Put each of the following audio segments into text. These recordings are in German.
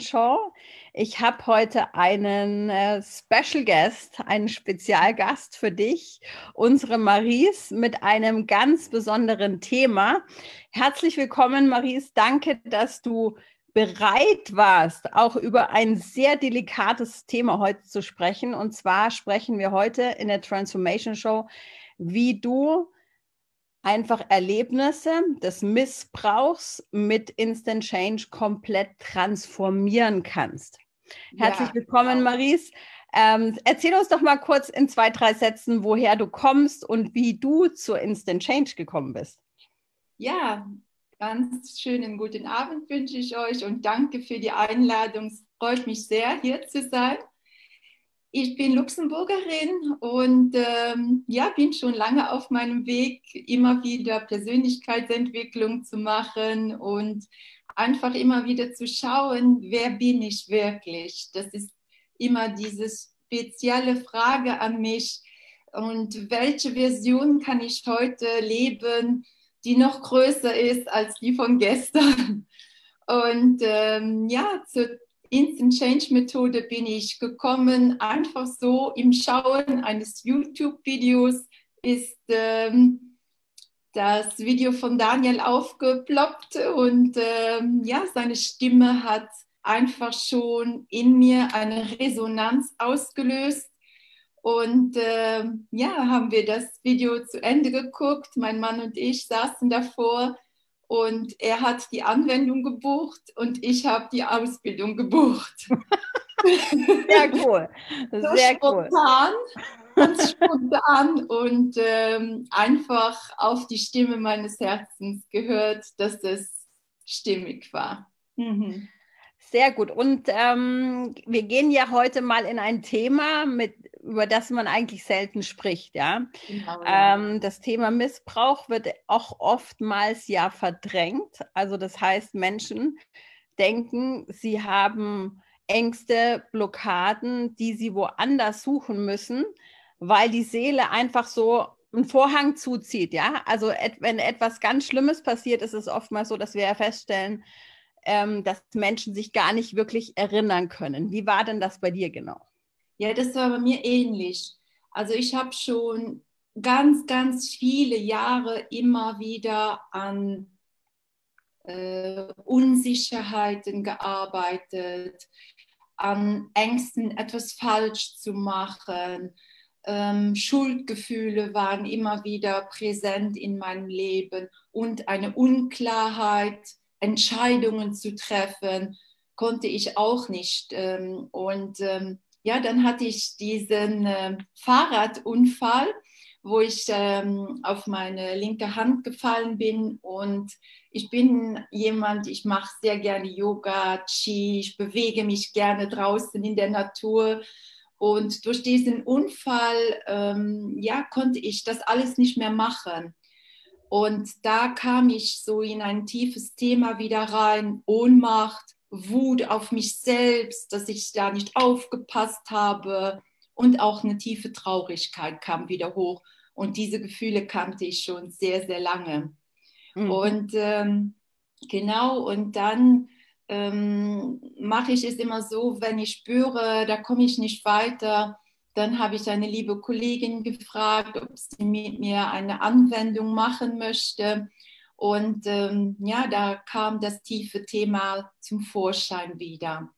Show. Ich habe heute einen äh, Special Guest, einen Spezialgast für dich, unsere Maries, mit einem ganz besonderen Thema. Herzlich willkommen, Maries. Danke, dass du bereit warst, auch über ein sehr delikates Thema heute zu sprechen. Und zwar sprechen wir heute in der Transformation Show, wie du einfach Erlebnisse des Missbrauchs mit Instant Change komplett transformieren kannst. Herzlich ja, willkommen, genau. Maries. Ähm, erzähl uns doch mal kurz in zwei, drei Sätzen, woher du kommst und wie du zur Instant Change gekommen bist. Ja, ganz schönen guten Abend wünsche ich euch und danke für die Einladung. Es freut mich sehr, hier zu sein. Ich bin Luxemburgerin und ähm, ja, bin schon lange auf meinem Weg, immer wieder Persönlichkeitsentwicklung zu machen und einfach immer wieder zu schauen, wer bin ich wirklich? Das ist immer diese spezielle Frage an mich. Und welche Version kann ich heute leben, die noch größer ist als die von gestern? Und ähm, ja, zur Instant Change Methode bin ich gekommen, einfach so im Schauen eines YouTube-Videos ist ähm, das Video von Daniel aufgeploppt und ähm, ja, seine Stimme hat einfach schon in mir eine Resonanz ausgelöst. Und äh, ja, haben wir das Video zu Ende geguckt. Mein Mann und ich saßen davor und er hat die Anwendung gebucht und ich habe die Ausbildung gebucht. Sehr cool. Sehr so spontan, cool. ganz spontan und ähm, einfach auf die Stimme meines Herzens gehört, dass es stimmig war. Mhm. Sehr gut. Und ähm, wir gehen ja heute mal in ein Thema, mit über das man eigentlich selten spricht, ja. Genau, ja. Ähm, das Thema Missbrauch wird auch oftmals ja verdrängt. Also das heißt, Menschen denken, sie haben Ängste, Blockaden, die sie woanders suchen müssen, weil die Seele einfach so einen Vorhang zuzieht, ja. Also et wenn etwas ganz Schlimmes passiert, ist es oftmals so, dass wir ja feststellen, ähm, dass Menschen sich gar nicht wirklich erinnern können. Wie war denn das bei dir genau? Ja, das war bei mir ähnlich. Also ich habe schon ganz, ganz viele Jahre immer wieder an äh, Unsicherheiten gearbeitet, an Ängsten, etwas falsch zu machen. Ähm, Schuldgefühle waren immer wieder präsent in meinem Leben und eine Unklarheit, Entscheidungen zu treffen, konnte ich auch nicht. Ähm, und ähm, ja, dann hatte ich diesen äh, Fahrradunfall, wo ich ähm, auf meine linke Hand gefallen bin und ich bin jemand, ich mache sehr gerne Yoga, Qi, ich bewege mich gerne draußen in der Natur und durch diesen Unfall, ähm, ja, konnte ich das alles nicht mehr machen. Und da kam ich so in ein tiefes Thema wieder rein, Ohnmacht, Wut auf mich selbst, dass ich da nicht aufgepasst habe und auch eine tiefe Traurigkeit kam wieder hoch. Und diese Gefühle kannte ich schon sehr, sehr lange. Mhm. Und ähm, genau, und dann ähm, mache ich es immer so, wenn ich spüre, da komme ich nicht weiter, dann habe ich eine liebe Kollegin gefragt, ob sie mit mir eine Anwendung machen möchte. Und ähm, ja, da kam das tiefe Thema zum Vorschein wieder.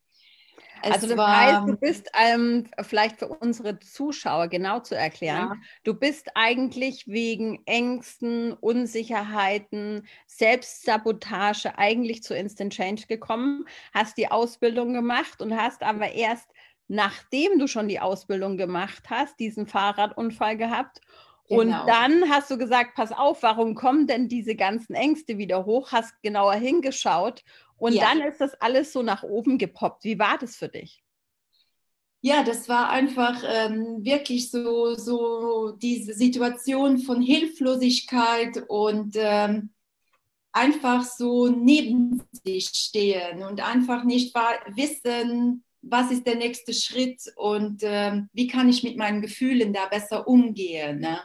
Es also das war, heißt, du bist ähm, vielleicht für unsere Zuschauer genau zu erklären, ja. du bist eigentlich wegen Ängsten, Unsicherheiten, Selbstsabotage eigentlich zu Instant Change gekommen, hast die Ausbildung gemacht und hast aber erst nachdem du schon die Ausbildung gemacht hast, diesen Fahrradunfall gehabt Genau. Und dann hast du gesagt, pass auf, warum kommen denn diese ganzen Ängste wieder hoch? Hast genauer hingeschaut und ja. dann ist das alles so nach oben gepoppt. Wie war das für dich? Ja, das war einfach ähm, wirklich so, so diese Situation von Hilflosigkeit und ähm, einfach so neben sich stehen und einfach nicht wissen, was ist der nächste Schritt und ähm, wie kann ich mit meinen Gefühlen da besser umgehen. Ne?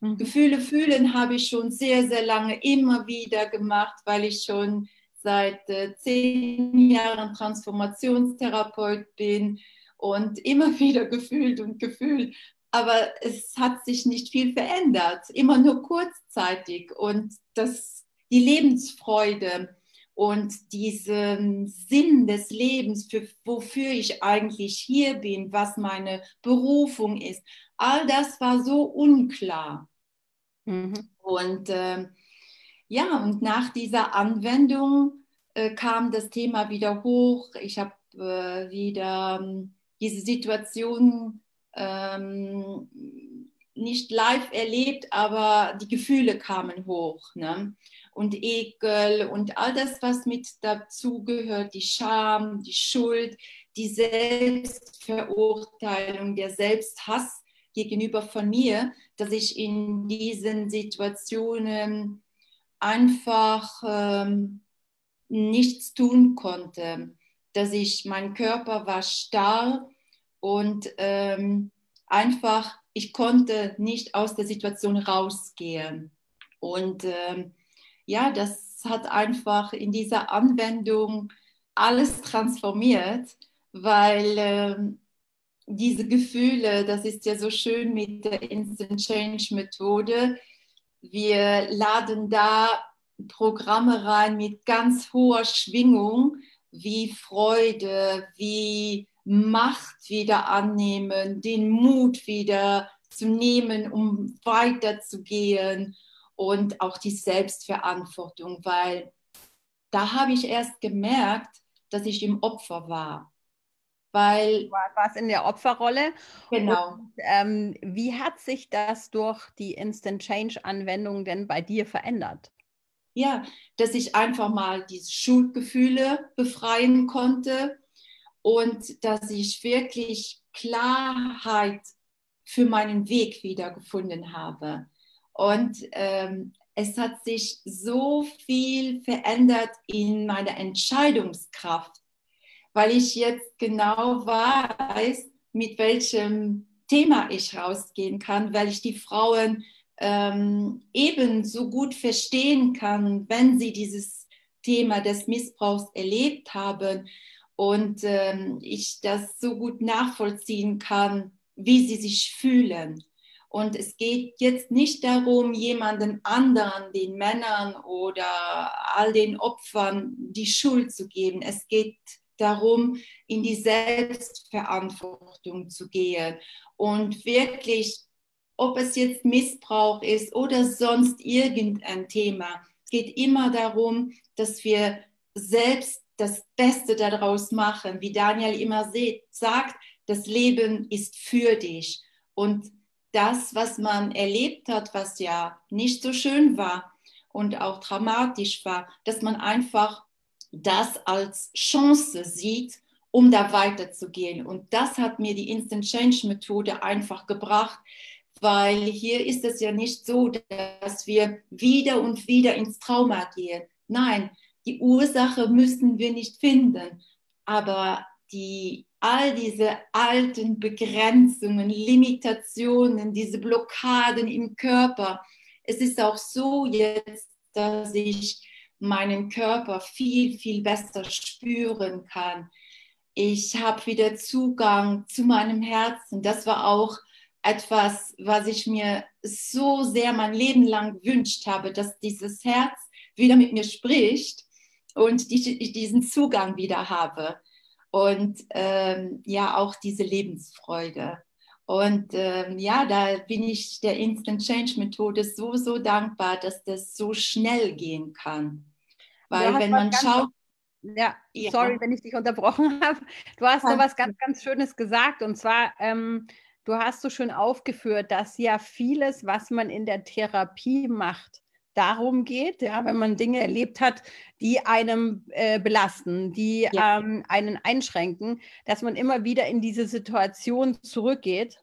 Mhm. Gefühle fühlen habe ich schon sehr, sehr lange immer wieder gemacht, weil ich schon seit äh, zehn Jahren Transformationstherapeut bin und immer wieder gefühlt und gefühlt. Aber es hat sich nicht viel verändert, immer nur kurzzeitig. Und das, die Lebensfreude und diesen Sinn des Lebens, für, wofür ich eigentlich hier bin, was meine Berufung ist, all das war so unklar. Mhm. Und äh, ja, und nach dieser Anwendung äh, kam das Thema wieder hoch. Ich habe äh, wieder ähm, diese Situation ähm, nicht live erlebt, aber die Gefühle kamen hoch. Ne? Und Ekel und all das, was mit dazu gehört, die Scham, die Schuld, die Selbstverurteilung, der Selbsthass gegenüber von mir, dass ich in diesen Situationen einfach ähm, nichts tun konnte, dass ich, mein Körper war starr und ähm, einfach, ich konnte nicht aus der Situation rausgehen. Und ähm, ja, das hat einfach in dieser Anwendung alles transformiert, weil ähm, diese Gefühle, das ist ja so schön mit der Instant Change Methode, wir laden da Programme rein mit ganz hoher Schwingung, wie Freude, wie Macht wieder annehmen, den Mut wieder zu nehmen, um weiterzugehen und auch die Selbstverantwortung, weil da habe ich erst gemerkt, dass ich im Opfer war. Weil du warst in der Opferrolle. Genau. Und, ähm, wie hat sich das durch die Instant Change Anwendung denn bei dir verändert? Ja, dass ich einfach mal diese Schuldgefühle befreien konnte und dass ich wirklich Klarheit für meinen Weg wieder gefunden habe. Und ähm, es hat sich so viel verändert in meiner Entscheidungskraft, weil ich jetzt genau weiß, mit welchem Thema ich rausgehen kann, weil ich die Frauen ähm, ebenso gut verstehen kann, wenn sie dieses Thema des Missbrauchs erlebt haben und ähm, ich das so gut nachvollziehen kann, wie sie sich fühlen. Und es geht jetzt nicht darum, jemanden anderen, den Männern oder all den Opfern die Schuld zu geben. Es geht darum, in die Selbstverantwortung zu gehen und wirklich, ob es jetzt Missbrauch ist oder sonst irgendein Thema, es geht immer darum, dass wir selbst das Beste daraus machen. Wie Daniel immer sagt, das Leben ist für dich. Und das, was man erlebt hat, was ja nicht so schön war und auch dramatisch war, dass man einfach das als Chance sieht, um da weiterzugehen. Und das hat mir die Instant Change Methode einfach gebracht, weil hier ist es ja nicht so, dass wir wieder und wieder ins Trauma gehen. Nein, die Ursache müssen wir nicht finden, aber die, all diese alten Begrenzungen, Limitationen, diese Blockaden im Körper, es ist auch so jetzt, dass ich meinen Körper viel, viel besser spüren kann. Ich habe wieder Zugang zu meinem Herzen. Das war auch etwas, was ich mir so sehr mein Leben lang gewünscht habe, dass dieses Herz wieder mit mir spricht und ich diesen Zugang wieder habe. Und ähm, ja, auch diese Lebensfreude. Und ähm, ja, da bin ich der Instant Change Methode so, so dankbar, dass das so schnell gehen kann. Weil wenn man schaut. Ja, ja, sorry, wenn ich dich unterbrochen habe. Du hast da was ganz, ganz Schönes gesagt. Und zwar, ähm, du hast so schön aufgeführt, dass ja vieles, was man in der Therapie macht, darum geht, ja, wenn man Dinge erlebt hat, die einem äh, belasten, die ja. ähm, einen einschränken, dass man immer wieder in diese Situation zurückgeht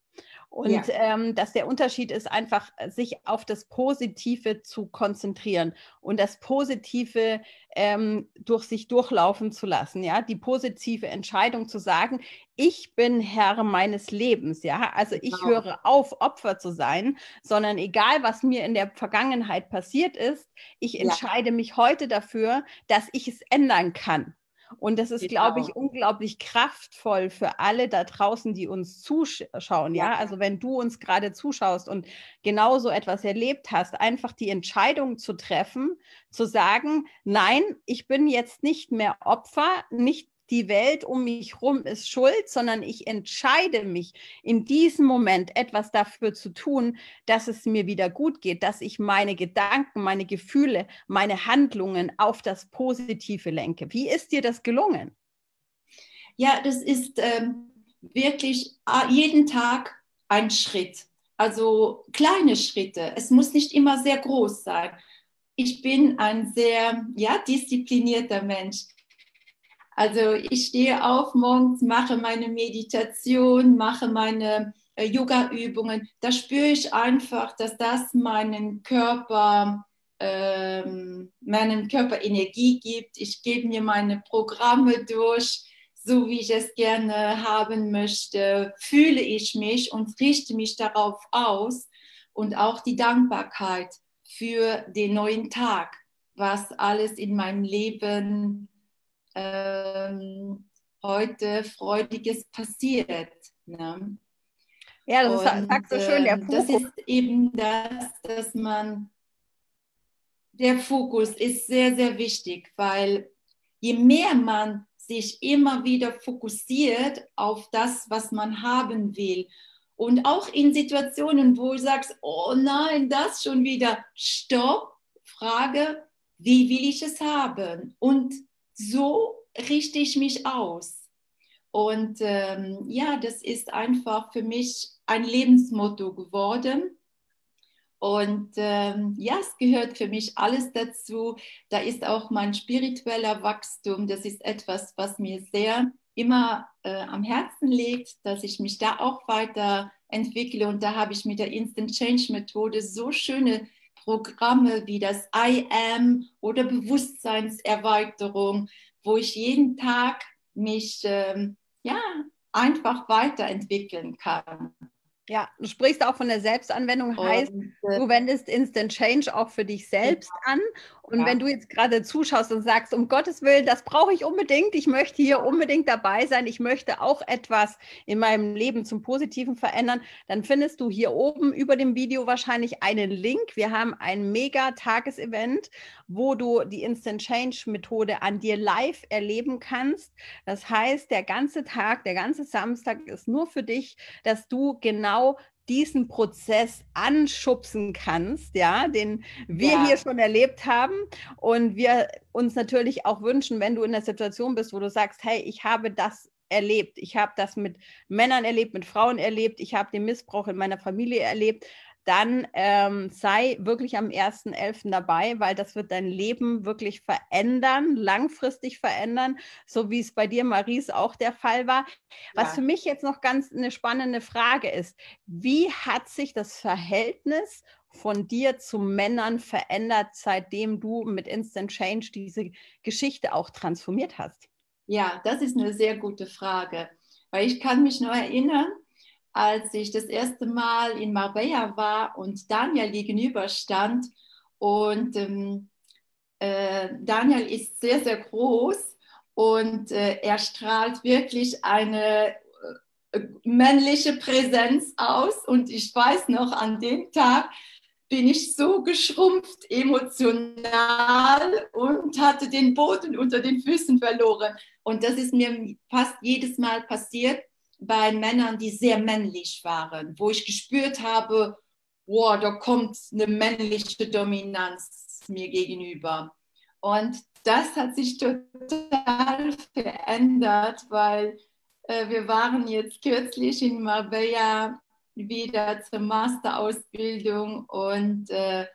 Und ja. ähm, dass der Unterschied ist einfach, sich auf das Positive zu konzentrieren und das Positive ähm, durch sich durchlaufen zu lassen. Ja, die positive Entscheidung zu sagen, ich bin Herr meines Lebens. Ja, also ich genau. höre auf, Opfer zu sein, sondern egal, was mir in der Vergangenheit passiert ist, ich entscheide ja. mich heute dafür, dass ich es ändern kann. Und das ist, genau. glaube ich, unglaublich kraftvoll für alle da draußen, die uns zuschauen. Ja, ja? also wenn du uns gerade zuschaust und genau so etwas erlebt hast, einfach die Entscheidung zu treffen, zu sagen, nein, ich bin jetzt nicht mehr Opfer, nicht die Welt um mich herum ist schuld, sondern ich entscheide mich in diesem Moment etwas dafür zu tun, dass es mir wieder gut geht, dass ich meine Gedanken, meine Gefühle, meine Handlungen auf das Positive lenke. Wie ist dir das gelungen? Ja, das ist ähm, wirklich ah, jeden Tag ein Schritt. Also kleine Schritte. Es muss nicht immer sehr groß sein. Ich bin ein sehr ja, disziplinierter Mensch. Also ich stehe auf morgens, mache meine Meditation, mache meine äh, Yoga-Übungen. Da spüre ich einfach, dass das meinen Körper, ähm, meinem Körper Energie gibt. Ich gebe mir meine Programme durch, so wie ich es gerne haben möchte. Fühle ich mich und richte mich darauf aus und auch die Dankbarkeit für den neuen Tag, was alles in meinem Leben ähm, heute Freudiges passiert. Ne? Ja, das ist, sagst du schön, der Fokus. Das ist eben das, dass man, der Fokus ist sehr, sehr wichtig, weil je mehr man sich immer wieder fokussiert auf das, was man haben will, und auch in Situationen, wo du sagst, oh nein, das schon wieder, stopp, Frage, wie will ich es haben? Und so richte ich mich aus. Und ähm, ja, das ist einfach für mich ein Lebensmotto geworden. Und ähm, ja, es gehört für mich alles dazu. Da ist auch mein spiritueller Wachstum. Das ist etwas, was mir sehr immer äh, am Herzen liegt, dass ich mich da auch weiterentwickle. Und da habe ich mit der Instant Change Methode so schöne Programme wie das I Am oder Bewusstseinserweiterung, wo ich jeden Tag mich ähm, ja, einfach weiterentwickeln kann. Ja, du sprichst auch von der Selbstanwendung, heißt, und, äh, du wendest Instant Change auch für dich selbst genau. an und ja. wenn du jetzt gerade zuschaust und sagst, um Gottes Willen, das brauche ich unbedingt, ich möchte hier unbedingt dabei sein, ich möchte auch etwas in meinem Leben zum Positiven verändern, dann findest du hier oben über dem Video wahrscheinlich einen Link. Wir haben ein mega Tagesevent, wo du die Instant Change Methode an dir live erleben kannst. Das heißt, der ganze Tag, der ganze Samstag ist nur für dich, dass du genau diesen Prozess anschubsen kannst, ja, den wir ja. hier schon erlebt haben. Und wir uns natürlich auch wünschen, wenn du in der Situation bist, wo du sagst, hey, ich habe das erlebt, ich habe das mit Männern erlebt, mit Frauen erlebt, ich habe den Missbrauch in meiner Familie erlebt, dann ähm, sei wirklich am 1.11. dabei, weil das wird dein Leben wirklich verändern, langfristig verändern, so wie es bei dir, Maries, auch der Fall war. Was ja. für mich jetzt noch ganz eine spannende Frage ist, wie hat sich das Verhältnis von dir zu Männern verändert, seitdem du mit Instant Change diese Geschichte auch transformiert hast? Ja, das ist eine sehr gute Frage, weil ich kann mich nur erinnern, als ich das erste Mal in Marbella war und Daniel gegenüber stand. Und ähm, äh, Daniel ist sehr, sehr groß und äh, er strahlt wirklich eine äh, männliche Präsenz aus. Und ich weiß noch, an dem Tag bin ich so geschrumpft emotional und hatte den Boden unter den Füßen verloren. Und das ist mir fast jedes Mal passiert, bei Männern, die sehr männlich waren, wo ich gespürt habe, wow, da kommt eine männliche Dominanz mir gegenüber. Und das hat sich total verändert, weil äh, wir waren jetzt kürzlich in Marbella wieder zur Masterausbildung und äh,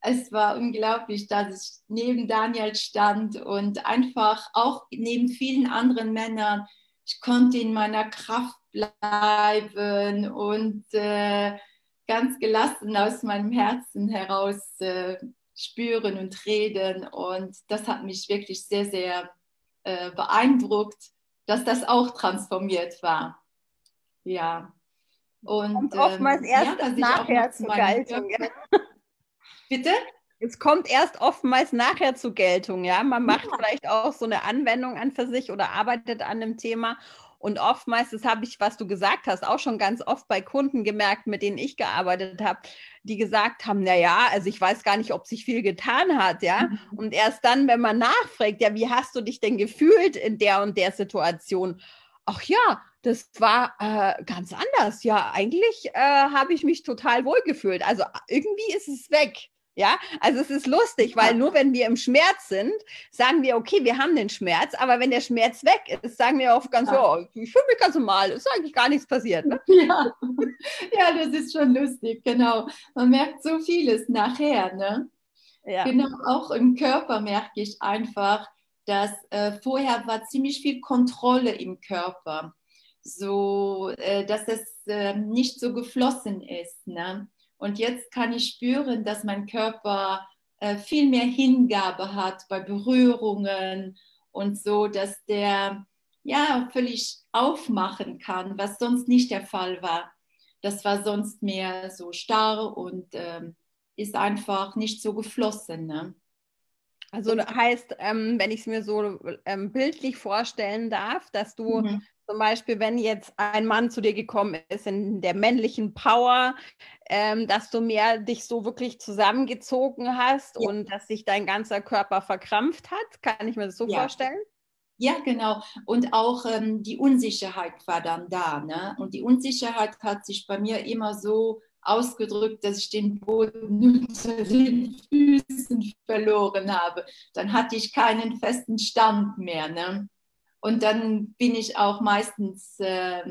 es war unglaublich, dass ich neben Daniel stand und einfach auch neben vielen anderen Männern ich konnte in meiner Kraft bleiben und äh, ganz gelassen aus meinem Herzen heraus äh, spüren und reden. Und das hat mich wirklich sehr, sehr äh, beeindruckt, dass das auch transformiert war. Ja. Und kommt oftmals ähm, erst ja, nachher zur Geltung. Ja. Bitte? Es kommt erst oftmals nachher zur Geltung, ja. Man macht ja. vielleicht auch so eine Anwendung an für sich oder arbeitet an einem Thema und oftmals, das habe ich, was du gesagt hast, auch schon ganz oft bei Kunden gemerkt, mit denen ich gearbeitet habe, die gesagt haben, na ja, also ich weiß gar nicht, ob sich viel getan hat, ja. Mhm. Und erst dann, wenn man nachfragt, ja, wie hast du dich denn gefühlt in der und der Situation? Ach ja, das war äh, ganz anders. Ja, eigentlich äh, habe ich mich total wohl gefühlt. Also irgendwie ist es weg. Ja, also es ist lustig, weil nur wenn wir im Schmerz sind, sagen wir, okay, wir haben den Schmerz, aber wenn der Schmerz weg ist, sagen wir oft ganz, ja, oh, ich fühle mich ganz normal, ist eigentlich gar nichts passiert. Ne? Ja. ja, das ist schon lustig, genau. Man merkt so vieles nachher, ne? Ja. Genau, auch im Körper merke ich einfach, dass äh, vorher war ziemlich viel Kontrolle im Körper, so äh, dass es äh, nicht so geflossen ist, ne? Und jetzt kann ich spüren, dass mein Körper äh, viel mehr Hingabe hat bei Berührungen und so, dass der ja völlig aufmachen kann, was sonst nicht der Fall war. Das war sonst mehr so starr und ähm, ist einfach nicht so geflossen. Ne? Also heißt, ähm, wenn ich es mir so ähm, bildlich vorstellen darf, dass du mhm. Zum Beispiel, wenn jetzt ein Mann zu dir gekommen ist in der männlichen Power, ähm, dass du mehr dich so wirklich zusammengezogen hast ja. und dass sich dein ganzer Körper verkrampft hat. Kann ich mir das so ja. vorstellen? Ja, genau. Und auch ähm, die Unsicherheit war dann da. Ne? Und die Unsicherheit hat sich bei mir immer so ausgedrückt, dass ich den Boden unter den Füßen verloren habe. Dann hatte ich keinen festen Stand mehr. Ne? Und dann bin ich auch meistens äh,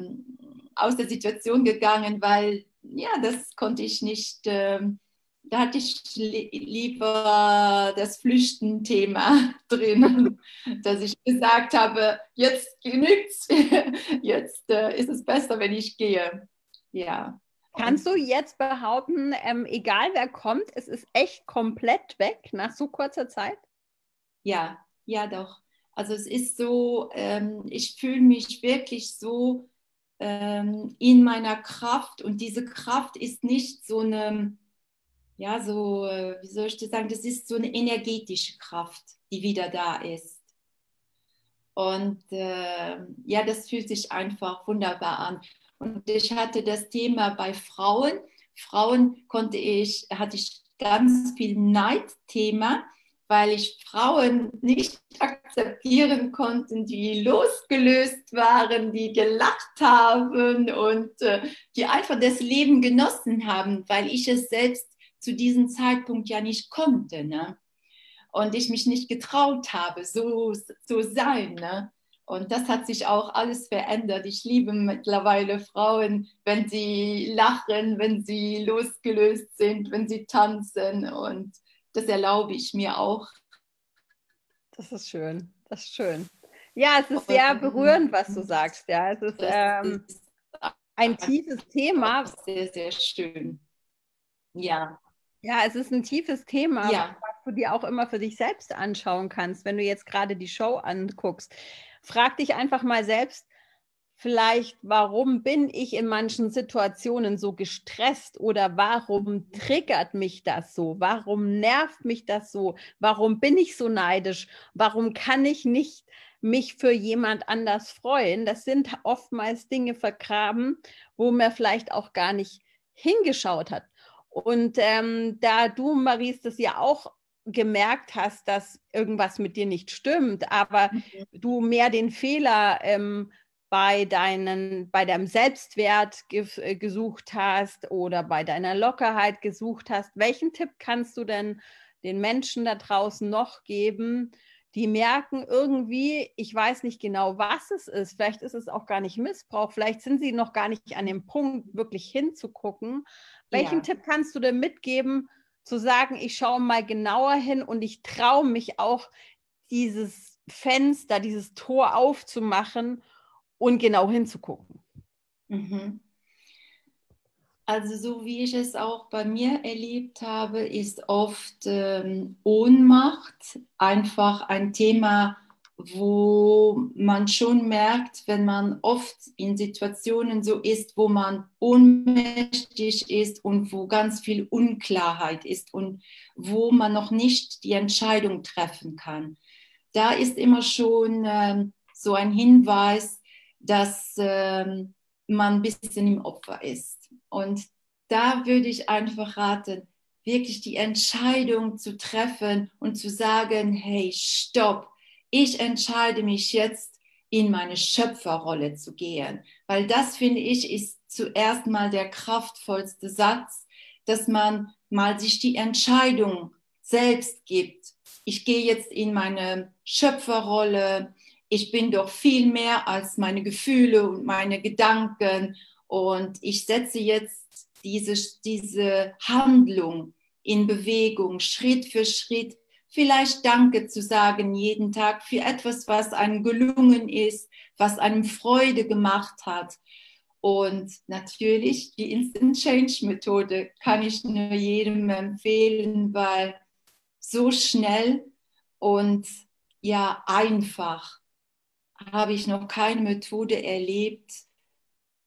aus der Situation gegangen, weil ja, das konnte ich nicht. Äh, da hatte ich li lieber das Flüchten-Thema drin, dass ich gesagt habe, jetzt genügt's, jetzt äh, ist es besser, wenn ich gehe. Ja. Kannst du jetzt behaupten, ähm, egal wer kommt, es ist echt komplett weg nach so kurzer Zeit? Ja, ja, doch. Also es ist so, ähm, ich fühle mich wirklich so ähm, in meiner Kraft und diese Kraft ist nicht so eine, ja, so, äh, wie soll ich das sagen, das ist so eine energetische Kraft, die wieder da ist. Und äh, ja, das fühlt sich einfach wunderbar an. Und ich hatte das Thema bei Frauen. Frauen konnte ich, hatte ich ganz viel Neidthema weil ich Frauen nicht akzeptieren konnte, die losgelöst waren, die gelacht haben und äh, die einfach das Leben genossen haben, weil ich es selbst zu diesem Zeitpunkt ja nicht konnte. Ne? Und ich mich nicht getraut habe, so zu sein. Ne? Und das hat sich auch alles verändert. Ich liebe mittlerweile Frauen, wenn sie lachen, wenn sie losgelöst sind, wenn sie tanzen. Und das erlaube ich mir auch. Das ist schön, das ist schön. Ja, es ist sehr berührend, was du sagst. Ja, es ist, ähm, ein tiefes Thema. Sehr, sehr schön. Ja. Ja, es ist ein tiefes Thema, ja. was du dir auch immer für dich selbst anschauen kannst, wenn du jetzt gerade die Show anguckst. Frag dich einfach mal selbst, vielleicht, warum bin ich in manchen Situationen so gestresst oder warum triggert mich das so? Warum nervt mich das so? Warum bin ich so neidisch? Warum kann ich nicht mich für jemand anders freuen? Das sind oftmals Dinge vergraben, wo man vielleicht auch gar nicht hingeschaut hat. Und ähm, da du, Maries, das ja auch gemerkt hast, dass irgendwas mit dir nicht stimmt, aber mhm. du mehr den Fehler ähm, bei, deinen, bei deinem Selbstwert ge äh, gesucht hast oder bei deiner Lockerheit gesucht hast, welchen Tipp kannst du denn den Menschen da draußen noch geben, die merken irgendwie, ich weiß nicht genau, was es ist, vielleicht ist es auch gar nicht Missbrauch, vielleicht sind sie noch gar nicht an dem Punkt, wirklich hinzugucken. Welchen ja. Tipp kannst du denn mitgeben, zu sagen, ich schaue mal genauer hin und ich traue mich auch, dieses Fenster, dieses Tor aufzumachen und genau hinzugucken. Mhm. Also so wie ich es auch bei mir erlebt habe, ist oft ähm, Ohnmacht einfach ein Thema, wo man schon merkt, wenn man oft in Situationen so ist, wo man ohnmächtig ist und wo ganz viel Unklarheit ist und wo man noch nicht die Entscheidung treffen kann. Da ist immer schon ähm, so ein Hinweis, dass ähm, man ein bisschen im Opfer ist. Und da würde ich einfach raten, wirklich die Entscheidung zu treffen und zu sagen, hey, stopp, ich entscheide mich jetzt in meine Schöpferrolle zu gehen. Weil das, finde ich, ist zuerst mal der kraftvollste Satz, dass man mal sich die Entscheidung selbst gibt. Ich gehe jetzt in meine Schöpferrolle, ich bin doch viel mehr als meine Gefühle und meine Gedanken und ich setze jetzt diese, diese Handlung in Bewegung, Schritt für Schritt, vielleicht Danke zu sagen jeden Tag für etwas, was einem gelungen ist, was einem Freude gemacht hat. Und natürlich die Instant Change Methode kann ich nur jedem empfehlen, weil so schnell und ja einfach habe ich noch keine Methode erlebt,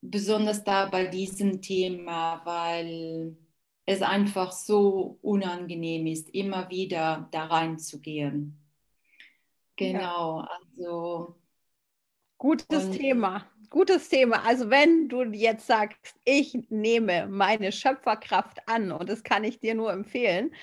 besonders da bei diesem Thema, weil es einfach so unangenehm ist, immer wieder da reinzugehen. Genau, ja. also. Gutes Thema, gutes Thema. Also wenn du jetzt sagst, ich nehme meine Schöpferkraft an und das kann ich dir nur empfehlen.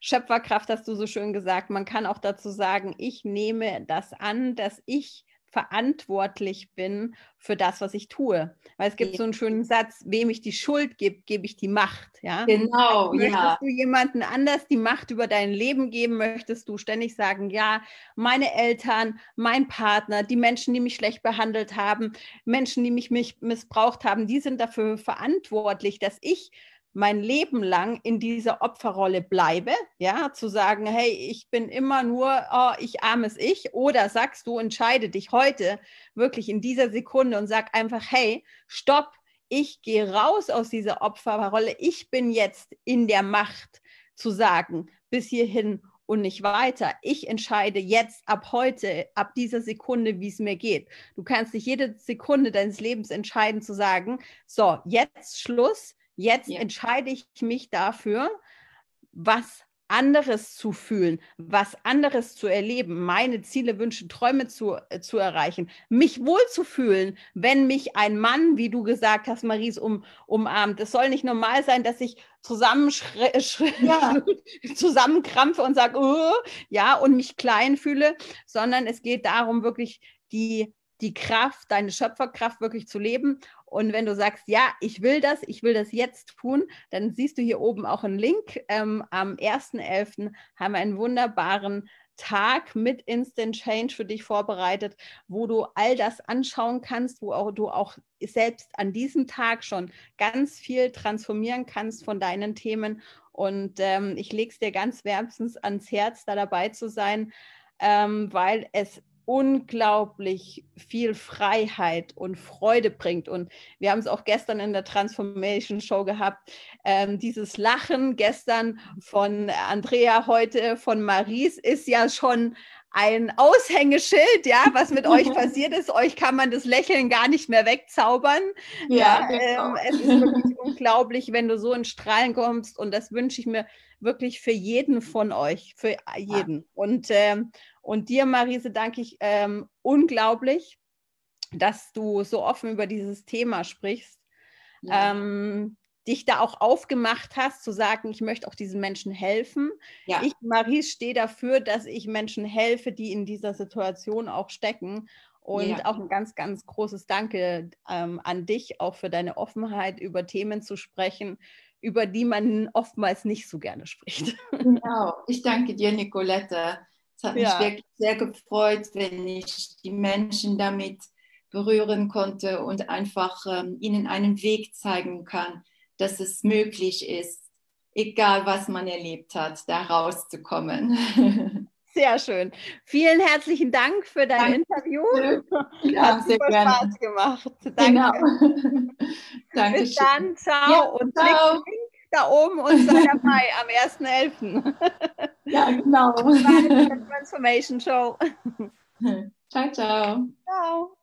Schöpferkraft hast du so schön gesagt. Man kann auch dazu sagen, ich nehme das an, dass ich verantwortlich bin für das, was ich tue. Weil es gibt ja. so einen schönen Satz, wem ich die Schuld gebe, gebe ich die Macht. Ja? Genau, möchtest ja. du jemanden anders die Macht über dein Leben geben, möchtest du ständig sagen, ja, meine Eltern, mein Partner, die Menschen, die mich schlecht behandelt haben, Menschen, die mich, mich missbraucht haben, die sind dafür verantwortlich, dass ich mein Leben lang in dieser Opferrolle bleibe, ja, zu sagen, hey, ich bin immer nur, oh, ich armes Ich, oder sagst du, entscheide dich heute wirklich in dieser Sekunde und sag einfach, hey, stopp, ich gehe raus aus dieser Opferrolle, ich bin jetzt in der Macht zu sagen, bis hierhin und nicht weiter. Ich entscheide jetzt ab heute, ab dieser Sekunde, wie es mir geht. Du kannst dich jede Sekunde deines Lebens entscheiden zu sagen, so, jetzt Schluss, Jetzt ja. entscheide ich mich dafür, was anderes zu fühlen, was anderes zu erleben, meine Ziele, Wünsche, Träume zu, äh, zu erreichen, mich wohlzufühlen, wenn mich ein Mann, wie du gesagt hast, Maries, um, umarmt. Es soll nicht normal sein, dass ich ja. zusammenkrampfe und sage, oh, ja, und mich klein fühle, sondern es geht darum, wirklich die, die Kraft, deine Schöpferkraft wirklich zu leben und wenn du sagst, ja, ich will das, ich will das jetzt tun, dann siehst du hier oben auch einen Link. Ähm, am 1.11. haben wir einen wunderbaren Tag mit Instant Change für dich vorbereitet, wo du all das anschauen kannst, wo auch, du auch selbst an diesem Tag schon ganz viel transformieren kannst von deinen Themen. Und ähm, ich lege es dir ganz wärmstens ans Herz, da dabei zu sein, ähm, weil es unglaublich viel Freiheit und Freude bringt. Und wir haben es auch gestern in der Transformation Show gehabt. Ähm, dieses Lachen gestern von Andrea, heute von Maries ist ja schon ein Aushängeschild, ja, was mit euch passiert ist. Euch kann man das Lächeln gar nicht mehr wegzaubern. Ja, ja genau. ähm, es ist wirklich unglaublich, wenn du so in Strahlen kommst. Und das wünsche ich mir wirklich für jeden von euch, für jeden. Und ähm, und dir, Marise, danke ich ähm, unglaublich, dass du so offen über dieses Thema sprichst. Ja. Ähm, dich da auch aufgemacht hast, zu sagen, ich möchte auch diesen Menschen helfen. Ja. Ich, Maries, stehe dafür, dass ich Menschen helfe, die in dieser Situation auch stecken. Und ja. auch ein ganz, ganz großes Danke ähm, an dich, auch für deine Offenheit, über Themen zu sprechen, über die man oftmals nicht so gerne spricht. Genau, ich danke dir, Nicolette. Es hat ja. mich wirklich sehr gefreut, wenn ich die Menschen damit berühren konnte und einfach ähm, ihnen einen Weg zeigen kann, dass es möglich ist, egal was man erlebt hat, da rauszukommen. Sehr schön. Vielen herzlichen Dank für dein Danke. Interview. Ja, Hat sehr gerne. Spaß gemacht. Danke. Genau. Bis dann. Ciao. Ja, und ciao. Da oben und sei dabei am 1.11. Ja, genau. Transformation Show. Ciao, ciao. Ciao.